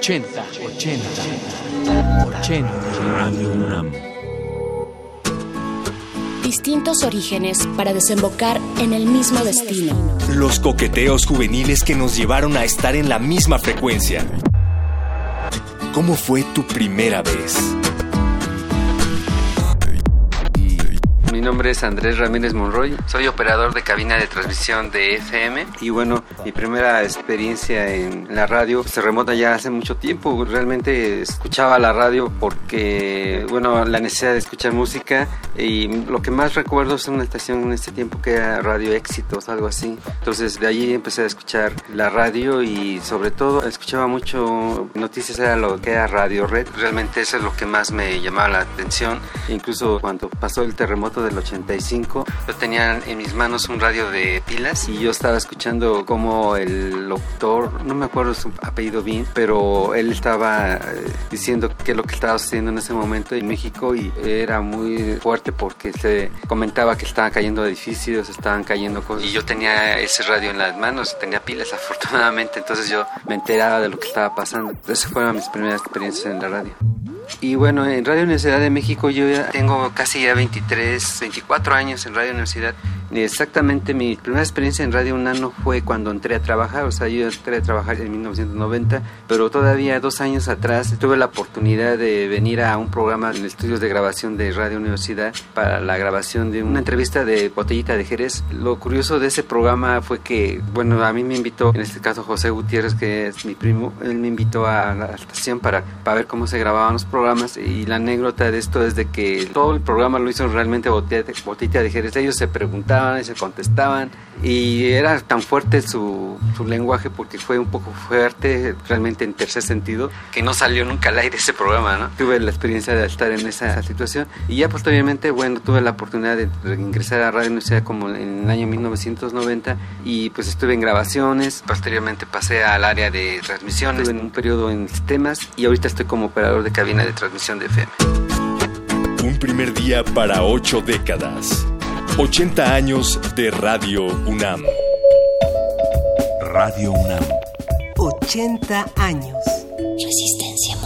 80, 80, 80. Radio UNAM. Distintos orígenes para desembocar en el mismo destino. Los coqueteos juveniles que nos llevaron a estar en la misma frecuencia. ¿Cómo fue tu primera vez? Nombre es Andrés Ramírez Monroy, soy operador de cabina de transmisión de FM y bueno, mi primera experiencia en la radio se remonta ya hace mucho tiempo. Realmente escuchaba la radio porque, bueno, la necesidad de escuchar música y lo que más recuerdo es una estación en este tiempo que era Radio Éxitos, algo así. Entonces de allí empecé a escuchar la radio y sobre todo escuchaba mucho noticias, era lo que era Radio Red. Realmente eso es lo que más me llamaba la atención. Incluso cuando pasó el terremoto de 85, yo tenía en mis manos un radio de pilas y yo estaba escuchando como el locutor, no me acuerdo su apellido bien, pero él estaba eh, diciendo qué es lo que estaba sucediendo en ese momento en México y era muy fuerte porque se comentaba que estaban cayendo edificios, estaban cayendo cosas y yo tenía ese radio en las manos, tenía pilas afortunadamente, entonces yo me enteraba de lo que estaba pasando. Esas fueron mis primeras experiencias en la radio. Y bueno, en Radio Universidad de México yo ya tengo casi ya 23, 24 años en Radio Universidad. Exactamente mi primera experiencia en Radio UNAM fue cuando entré a trabajar, o sea, yo entré a trabajar en 1990, pero todavía dos años atrás tuve la oportunidad de venir a un programa en estudios de grabación de Radio Universidad para la grabación de una entrevista de Botellita de Jerez. Lo curioso de ese programa fue que, bueno, a mí me invitó, en este caso José Gutiérrez, que es mi primo, él me invitó a la estación para, para ver cómo se grababan los programas y la anécdota de esto es de que todo el programa lo hizo realmente Botellita de Jerez. Ellos se preguntaban y se contestaban y era tan fuerte su, su, lenguaje porque fue un poco fuerte realmente en tercer sentido que no salió nunca al aire ese programa, ¿no? Tuve la experiencia de estar en esa situación y ya posteriormente, bueno, tuve la oportunidad de ingresar a Radio Universidad como en el año 1990 y pues estuve en grabaciones, posteriormente pasé al área de transmisiones, en un periodo en sistemas y ahorita estoy como operador de cabina de transmisión de FM. Un primer día para ocho décadas. 80 años de Radio UNAM. Radio UNAM. 80 años. Resistencia